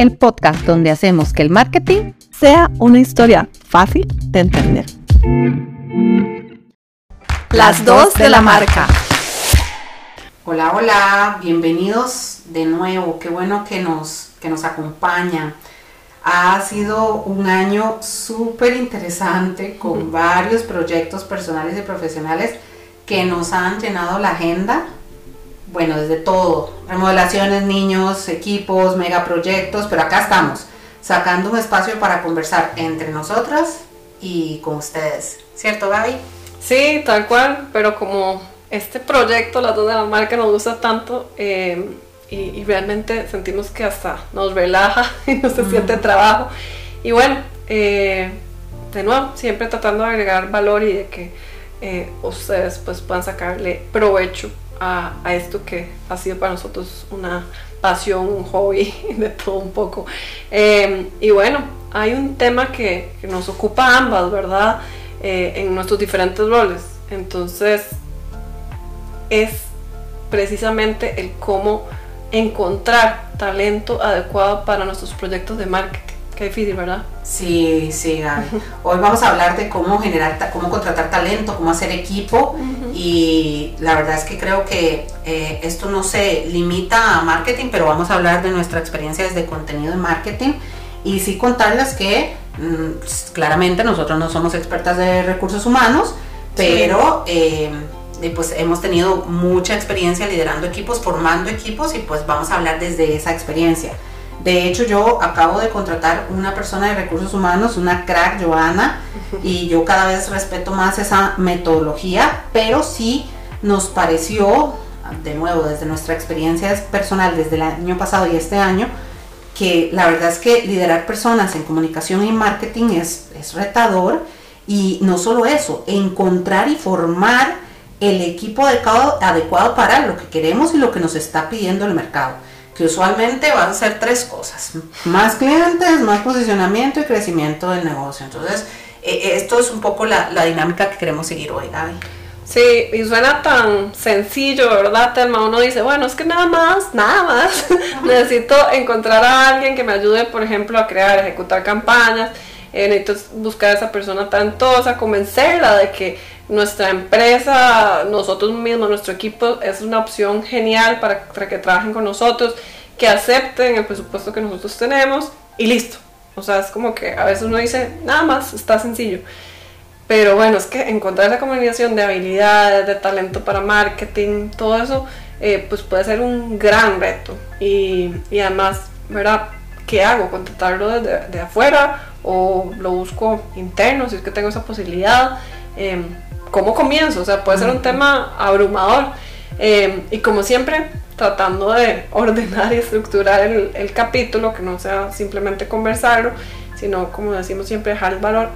el podcast donde hacemos que el marketing sea una historia fácil de entender. Las dos de la marca. Hola, hola, bienvenidos de nuevo. Qué bueno que nos, que nos acompañan. Ha sido un año súper interesante con varios proyectos personales y profesionales que nos han llenado la agenda. Bueno, desde todo, remodelaciones, niños, equipos, megaproyectos, pero acá estamos, sacando un espacio para conversar entre nosotras y con ustedes. ¿Cierto, Gaby? Sí, tal cual, pero como este proyecto, las dos de la marca, nos gusta tanto eh, y, realmente sentimos que hasta nos relaja y no se siente trabajo. Y bueno, eh, de nuevo, siempre tratando de agregar valor y de que eh, ustedes pues puedan sacarle provecho a, esto que ha sido para nosotros una pasión, un hobby, de todo un poco. y bueno, hay un tema que, que nos ocupa ambas, ¿verdad? en nuestros diferentes roles. Entonces, es precisamente el cómo encontrar talento adecuado para nuestros proyectos de marketing. Qué difícil, ¿verdad? Sí, sí, Gaby. Hoy vamos a hablar de cómo generar, cómo contratar talento, cómo hacer equipo y la verdad es que creo que eh, esto no se limita a marketing, pero vamos a hablar de nuestra experiencia desde contenido de marketing y sí contarles que mm, claramente nosotros no somos expertas de recursos humanos, pero... Eh, pues hemos tenido mucha experiencia liderando equipos, formando equipos y pues vamos a hablar desde esa experiencia. De hecho, yo acabo de contratar una persona de recursos humanos, una crack, Joana, y yo cada vez respeto más esa metodología, pero sí nos pareció, de nuevo, desde nuestra experiencia personal, desde el año pasado y este año, que la verdad es que liderar personas en comunicación y marketing es, es retador, y no solo eso, encontrar y formar el equipo adecuado, adecuado para lo que queremos y lo que nos está pidiendo el mercado. Que usualmente van a ser tres cosas. Más clientes, más posicionamiento y crecimiento del negocio. Entonces, e, e, esto es un poco la, dinámica que queremos seguir hoy, Gaby. Sí, y suena tan sencillo, ¿verdad, Telma? Uno dice, bueno, es que nada más, nada más. Necesito encontrar a alguien que me ayude, por ejemplo, a crear, ejecutar campañas. Eh, necesito buscar a esa persona talentosa, convencerla de que nuestra empresa, nosotros mismos, nuestro equipo es una opción genial para, que trabajen con nosotros, que acepten el presupuesto que nosotros tenemos y listo. O sea, es como que a veces uno dice, nada más, está sencillo. Pero bueno, es que encontrar esa combinación de habilidades, de talento para marketing, todo eso, eh, pues puede ser un gran reto. Y, y, además, ¿verdad? ¿Qué hago? ¿Contratarlo desde de afuera o lo busco interno si es que tengo esa posibilidad? Eh, ¿cómo comienzo? O sea, puede ser un tema abrumador. Eh, y como siempre, tratando de ordenar y estructurar el, capítulo, que no sea simplemente conversarlo, sino, como decimos siempre, dejar el valor.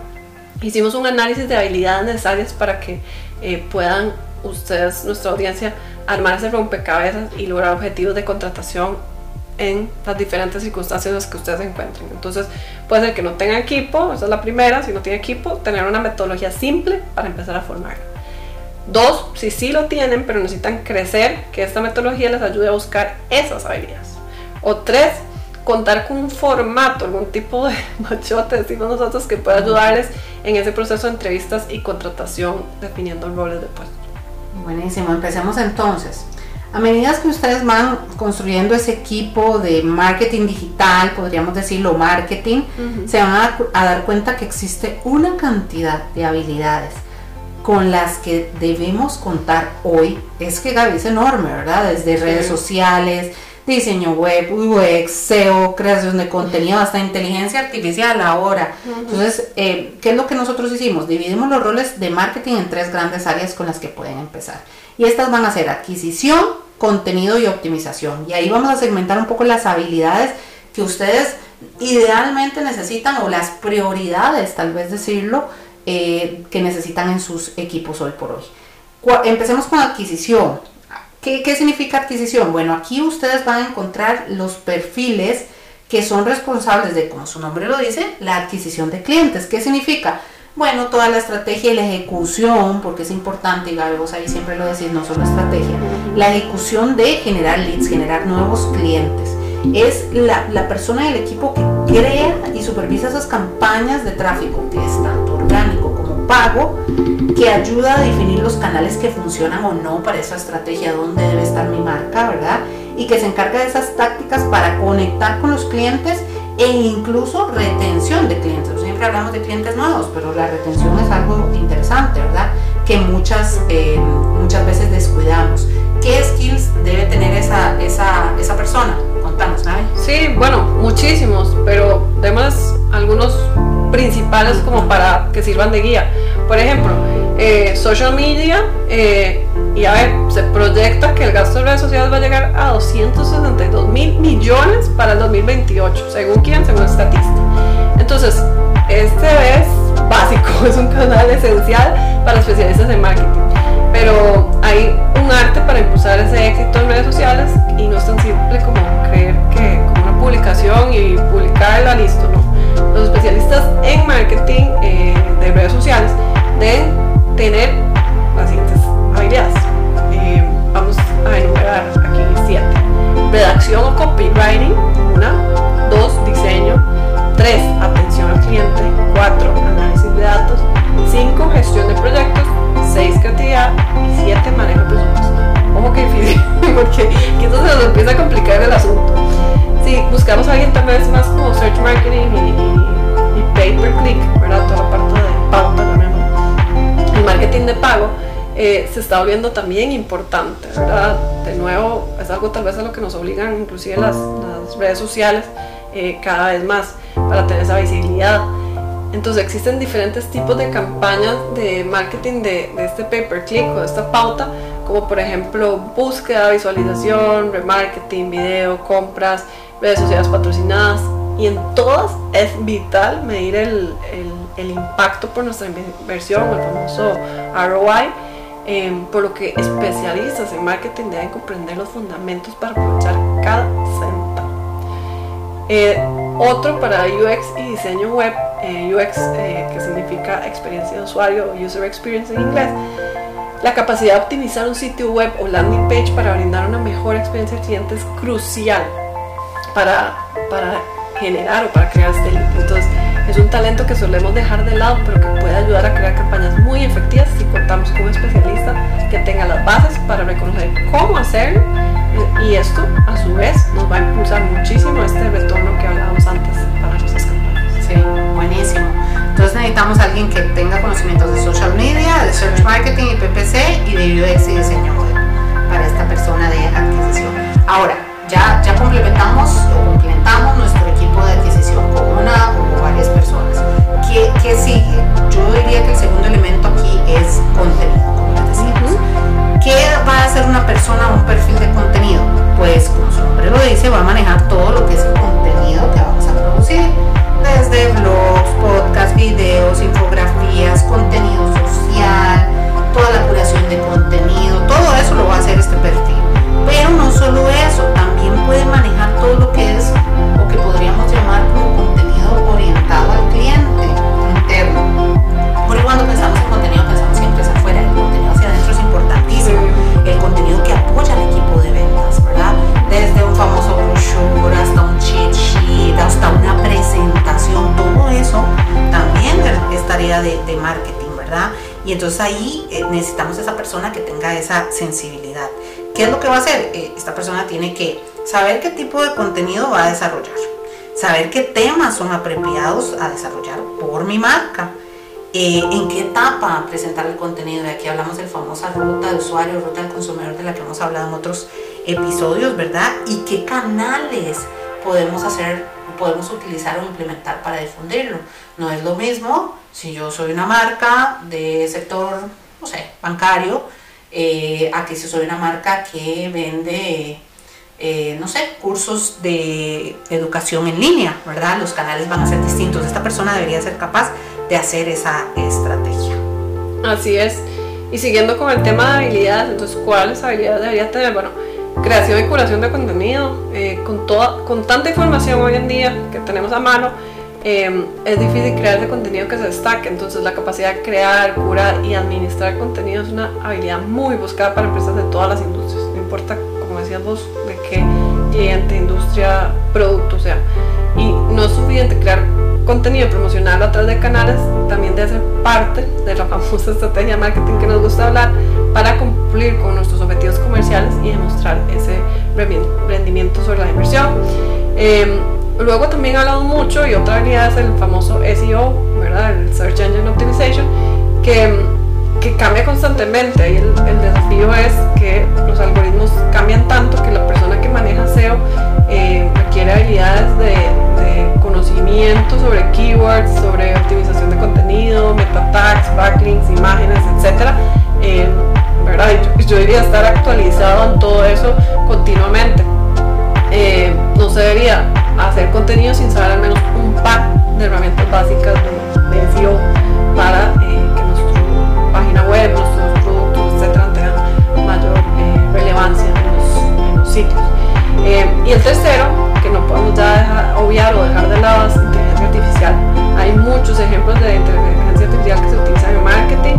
Hicimos un análisis de habilidades necesarias para que eh, puedan ustedes, nuestra audiencia, armar ese rompecabezas y lograr objetivos de contratación en las diferentes circunstancias en las que ustedes se encuentren. Entonces, puede ser que no tenga equipo, esa es la primera, si no tiene equipo, tener una metodología simple para empezar a formar. Dos, si sí lo tienen, pero necesitan crecer, que esta metodología les ayude a buscar esas habilidades. O tres, contar con un formato, algún tipo de machote, decimos nosotros, que pueda ayudarles en ese proceso de entrevistas y contratación, definiendo roles de puesto. Buenísimo, empecemos entonces. A medida que ustedes van construyendo ese equipo de marketing digital, podríamos decirlo marketing, se van a, dar cuenta que existe una cantidad de habilidades con las que debemos contar hoy. Es que Gaby es enorme, ¿verdad? Desde redes sociales, diseño web, UX, SEO, creación de contenido, hasta inteligencia artificial ahora. Entonces, eh, ¿qué es lo que nosotros hicimos? Dividimos los roles de marketing en tres grandes áreas con las que pueden empezar. Y estas van a ser adquisición, contenido y optimización. Y ahí vamos a segmentar un poco las habilidades que ustedes idealmente necesitan o las prioridades, tal vez decirlo, eh, que necesitan en sus equipos hoy por hoy. Empecemos con adquisición. ¿Qué, ¿Qué significa adquisición? Bueno, aquí ustedes van a encontrar los perfiles que son responsables de, como su nombre lo dice, la adquisición de clientes. ¿Qué significa? Bueno, toda la estrategia y la ejecución, porque es importante, y Gaby, vos ahí siempre lo decís, no solo estrategia, la ejecución de generar leads, generar nuevos clientes. es la, la persona del equipo que crea y supervisa esas campañas de tráfico, que es tanto orgánico como pago, que ayuda a definir los canales que funcionan o no para esa estrategia, dónde debe estar mi marca, ¿verdad? Y que se encarga de esas tácticas para conectar con los clientes e incluso retención de clientes. Siempre hablamos de clientes nuevos, pero la retención es algo interesante, ¿verdad? Que muchas, eh, muchas veces descuidamos. ¿Qué skills debe tener esa, esa, esa persona? Contamos, ¿no? Sí, bueno, muchísimos, pero además algunos principales como para que sirvan de guía. Por ejemplo, eh, social media, eh, y a ver, se proyecta que el gasto de redes sociales va a llegar a 262 mil millones para el 2028, según quién, según estatista. Entonces, este es básico, es un canal esencial para especialistas en marketing. Pero hay un arte para impulsar está volviendo también importante, ¿verdad? De nuevo, es algo tal vez a lo que nos obligan inclusive las, las redes sociales eh, cada vez más para tener esa visibilidad. Entonces existen diferentes tipos de campañas de marketing de, de este pay per click o de esta pauta, como por ejemplo búsqueda, visualización, remarketing, video, compras, redes sociales patrocinadas. Y en todas es vital medir el, el, el impacto por nuestra inversión, el famoso ROI, eh, por lo que especialistas en marketing deben comprender los fundamentos para aprovechar cada centavo. Eh, otro para UX y diseño web, eh, UX eh, que significa experiencia de usuario o User Experience en inglés, la capacidad de optimizar un sitio web o landing page para brindar una mejor experiencia al cliente es crucial para, para generar o para crear este lead. Entonces, es un talento que solemos dejar de lado, pero que puede ayudar a crear campañas muy efectivas si contamos con un especialista que tenga las bases para reconocer cómo hacerlo y esto, a su vez, nos va a impulsar muchísimo este retorno que hablábamos antes para nuestras campañas. Sí, buenísimo. Entonces necesitamos a alguien que tenga conocimientos de social media, de search marketing y PPC y de UX y diseño web para esta persona de adquisición. Ahora, ya, ya complementamos o complementamos nuestro equipo de adquisición con una varias personas. ¿Qué, ¿Qué, sigue? Yo diría que el segundo elemento aquí es contenido, como les decíamos. ¿Qué va a hacer una persona un perfil de contenido? Pues como su nombre lo dice, va a manejar todo lo que es el contenido que vamos a producir, desde blogs, persona que tenga esa sensibilidad. ¿Qué es lo que va a hacer? Eh, esta persona tiene que saber qué tipo de contenido va a desarrollar, saber qué temas son apropiados a desarrollar por mi marca, eh, en qué etapa presentar el contenido. Y aquí hablamos de la famosa ruta de usuario, ruta del consumidor, de la que hemos hablado en otros episodios, ¿verdad? Y qué canales podemos hacer, podemos utilizar o implementar para difundirlo. No es lo mismo si yo soy una marca de sector, no sé, bancario, eh, a que si soy una marca que vende, eh, no sé, cursos de educación en línea, ¿verdad? Los canales van a ser distintos. Esta persona debería ser capaz de hacer esa estrategia. Así es. Y siguiendo con el tema de habilidades, entonces, ¿cuáles habilidades debería tener? Bueno, creación y curación de contenido. Eh, con, toda, con tanta información hoy en día que tenemos a mano, eh, es difícil crear ese contenido que se destaque. Entonces, la capacidad de crear, curar y administrar contenido es una habilidad muy buscada para empresas de todas las industrias. No importa, como decías vos, de qué cliente, industria, producto, sea, y no es suficiente crear contenido promocional a través de canales, también debe ser parte de la famosa estrategia de marketing que nos gusta hablar para cumplir con nuestros objetivos comerciales y demostrar ese rendimiento sobre la inversión. Em, luego también hablamos mucho y otra habilidad es el famoso SEO, ¿verdad? el Search Engine Optimization, que, que cambia constantemente el, el, desafío es que los algoritmos cambian tanto que la persona que maneja SEO eh, requiere habilidades de, de, conocimiento sobre keywords, sobre optimización de contenido, meta tags, backlinks, imágenes, etc. Eh, ¿verdad? Yo, yo debería estar actualizado en todo eso continuamente. Eh, no se debería hacer contenido sin saber al menos un par de herramientas básicas de, de SEO para eh, que nuestra página web, nuestros productos, etcétera, tengan mayor eh, relevancia en los, en los sitios. Eh, y el tercero, que no podemos ya dejar, obviar o dejar de lado, es inteligencia artificial. Hay muchos ejemplos de inteligencia artificial que se utilizan en marketing,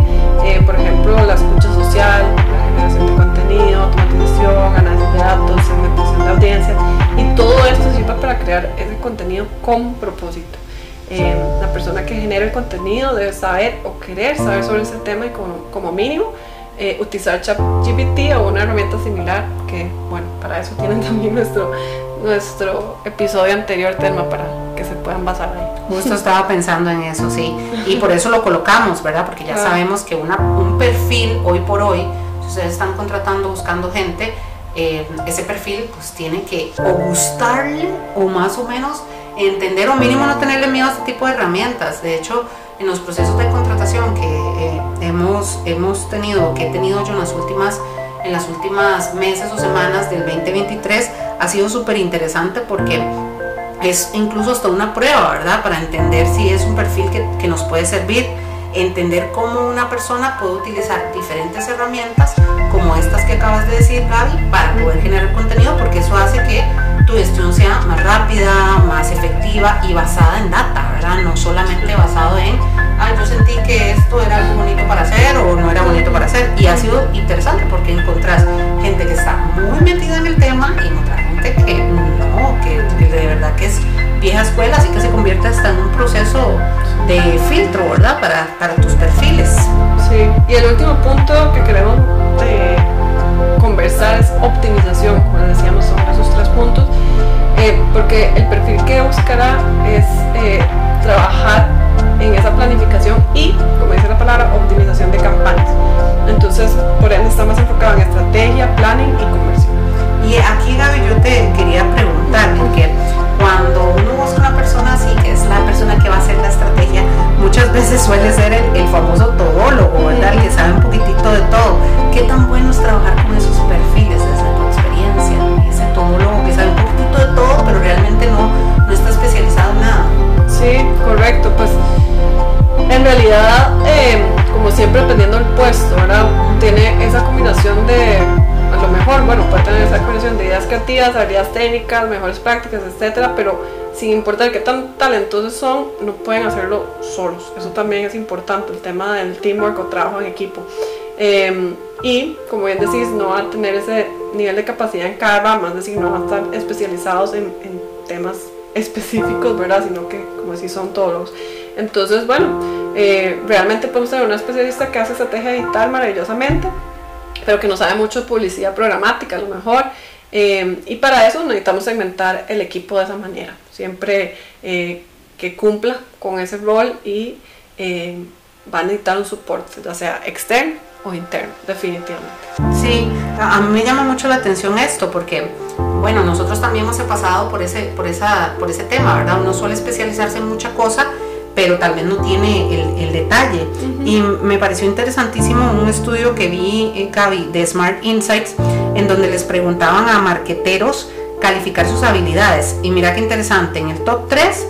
por ejemplo, la escucha social, la generación de contenido, automatización, análisis de datos, segmentación de audiencia, y todo esto sirve para crear ese contenido con propósito. Eh, la persona que genera el contenido debe saber o querer saber sobre ese tema y como, como mínimo eh, utilizar ChatGPT o una herramienta similar que, bueno, para eso tienen también nuestro, nuestro episodio anterior tema para que se puedan basar ahí. Justo estaba pensando en eso, sí. Y por eso lo colocamos, ¿verdad? Porque ya sabemos que una, un perfil hoy por hoy, ustedes están contratando, buscando gente, eh, ese perfil pues tiene que gustarle o más o menos entender o mínimo no tenerle miedo a este tipo de herramientas. De hecho, en los procesos de contratación que eh, hemos, hemos tenido, que he tenido yo en las últimas en las últimas meses o semanas del 2023 ha sido súper interesante porque es incluso hasta una prueba, ¿verdad? Para entender si es un perfil que, que nos puede servir, entender cómo una persona puede utilizar diferentes herramientas como estas que acabas de decir, Gaby, para poder generar contenido, porque eso hace que tu gestión sea más rápida, más efectiva y basada en data, ¿verdad? No solamente basado en, ay, yo sentí que esto era algo bonito para hacer o no era bonito para hacer. Y ha sido interesante porque encontrás gente que está muy metida en el tema y encontrás gente que no, que, que de verdad que es vieja escuela, así que se convierte hasta en un proceso de filtro, ¿verdad? Para, para tus perfiles. Sí, y el último punto que queremos eh, conversar es optimización, como les decíamos, son esos tres puntos, eh, porque el perfil que buscará es eh, trabajar en esa planificación y, como dice la palabra, optimización de campañas. Entonces, por ende, está más enfocado en estrategia, planning y conversión. Y aquí, Gaby, yo te quería preguntar, porque cuando uno busca una persona así, que es técnicas, mejores prácticas, etcétera, pero sin importar qué tan talentosos son, no pueden hacerlo solos. Eso también es importante, el tema del teamwork o trabajo en equipo. Eh, y, como bien decís, no va a tener ese nivel de capacidad en cada rama, es decir, no van a estar especializados en, en temas específicos, ¿verdad? Sino que, como decís, son todos. Entonces, bueno, eh, realmente podemos tener una especialista que hace estrategia digital maravillosamente, pero que no sabe mucho de publicidad programática, a lo mejor. Eh, y para eso necesitamos segmentar el equipo de esa manera, siempre eh, que cumpla con ese rol y eh, va a necesitar un soporte, ya sea externo o interno, definitivamente. Sí, a mí me llama mucho la atención esto porque, bueno, nosotros también hemos pasado por ese, por esa, por ese tema, ¿verdad? Uno suele especializarse en mucha cosa, pero tal vez no tiene el, el detalle. Y me pareció interesantísimo un estudio que vi, eh, Gaby, de Smart Insights, en donde les preguntaban a marqueteros calificar sus habilidades. Y mira qué interesante, en el top 3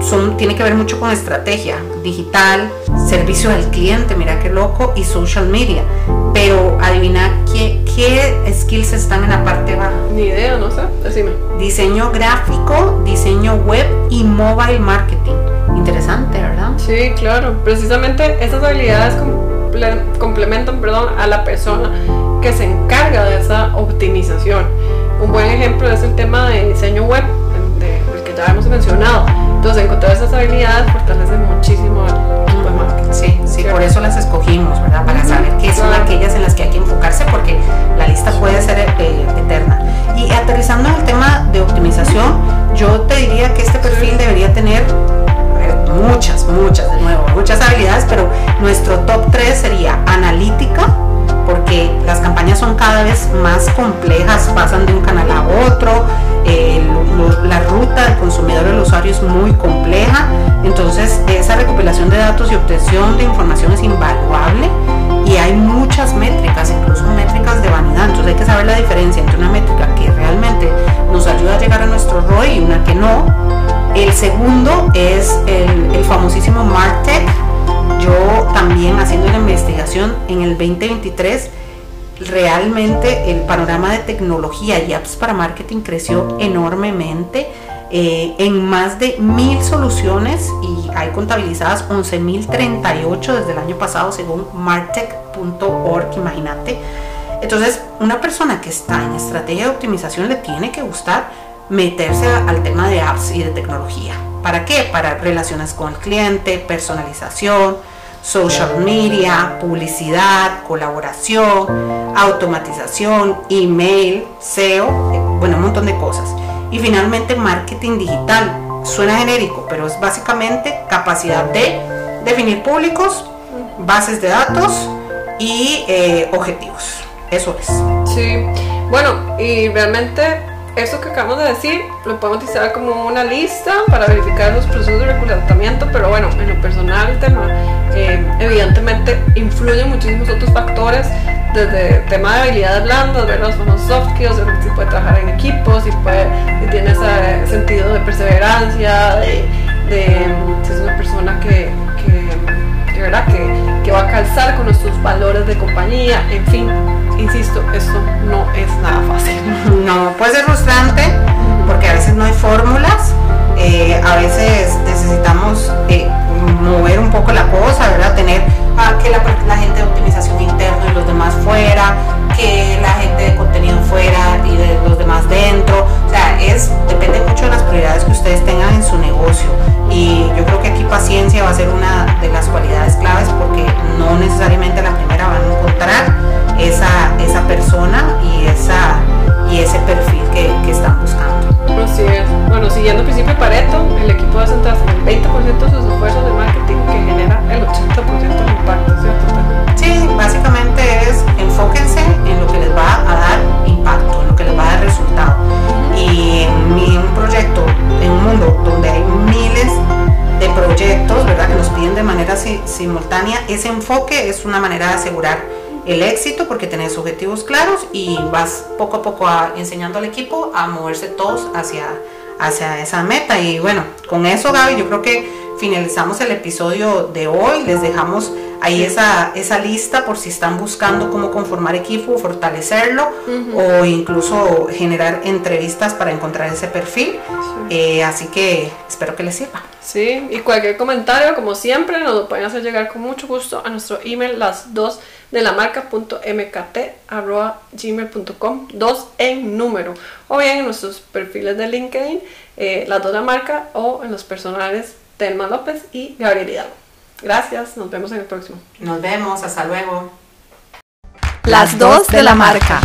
son, tiene que ver mucho con estrategia digital, servicio al cliente, mira qué loco, y social media. Pero adivina qué, qué skills están en la parte baja. Ni idea, no sé, decime. Diseño gráfico, diseño web y mobile marketing. Interesante, ¿verdad? Sí, claro. Precisamente esas habilidades comple- complementan perdón, a la persona que se encarga de esa optimización. un buen ejemplo es el tema de diseño web, de, del que ya hemos mencionado. Entonces, encontrar esas habilidades fortalece muchísimo al equipo de marketing. Sí, sí, por eso las escogimos, ¿verdad? Para saber qué son aquellas en las que hay que enfocarse, porque la lista puede ser eh, eterna. Y aterrizando en el tema de optimización, yo te diría que este perfil debería tener muchas, muchas, de nuevo, muchas habilidades, pero nuestro top 3 sería analítica, porque las son cada vez más complejas, pasan de un canal a otro, eh, lo- la ruta del consumidor del usuario es muy compleja, entonces esa recopilación de datos y obtención de información es invaluable y hay muchas métricas, incluso métricas de vanidad, entonces hay que saber la diferencia entre una métrica que realmente nos ayuda a llegar a nuestro ROI y una que no. El segundo es el, el famosísimo MarTech. Yo también haciendo una investigación en el 2023 realmente el panorama de tecnología y apps para marketing creció enormemente eh, en más de mil soluciones y hay contabilizadas 11.038 desde el año pasado según martech.org, imagínate. Entonces, una persona que está en estrategia de optimización le tiene que gustar meterse al tema de apps y de tecnología. ¿Para qué? Para relaciones con el cliente, personalización, social media, publicidad, colaboración, automatización, email, SEO, eh, bueno, un montón de cosas. Y finalmente marketing digital. Suena genérico, pero es básicamente capacidad de definir públicos, bases de datos y eh, objetivos. Eso es. Sí, bueno, y realmente eso que acabamos de decir lo podemos utilizar como una lista para verificar los procesos de reclutamiento, pero bueno, en lo personal el tema eh, evidentemente influyen muchísimos otros factores, desde el tema de habilidades blandas, ver los famosos soft skills, de si puede trabajar en equipos, si, puede, si tiene ese sentido de perseverancia, de, de si es una persona que, que, que, ¿verdad? que, que va a calzar con nuestros valores de compañía, en fin, insisto, esto no centrarse en el 20% de sus esfuerzos de marketing que genera el 80% del impacto, ¿cierto? Sí, básicamente es enfóquense en lo que les va a dar impacto, en lo que les va a dar resultado. Y en un proyecto, en un mundo donde hay miles de proyectos, ¿verdad? Que nos piden de manera si- simultánea, ese enfoque es una manera de asegurar el éxito porque tenés objetivos claros y vas poco a poco a- enseñando al equipo a moverse todos hacia, hacia esa meta. Y bueno, con eso Gaby, yo creo que finalizamos el episodio de hoy. Les dejamos ahí esa, esa lista por si están buscando cómo conformar equipo, fortalecerlo o incluso generar entrevistas para encontrar ese perfil. Eh, así que espero que les sirva. Sí, y cualquier comentario, como siempre, nos lo pueden hacer llegar con mucho gusto a nuestro email, las dos de la marca punto mkt arroba gmail.com, dos en número, o bien en nuestros perfiles de LinkedIn, eh, las dos de la marca, o en los personales Telma López y Gabriel Hidalgo. Gracias, nos vemos en el próximo. Nos vemos, hasta luego. Las dos de la marca.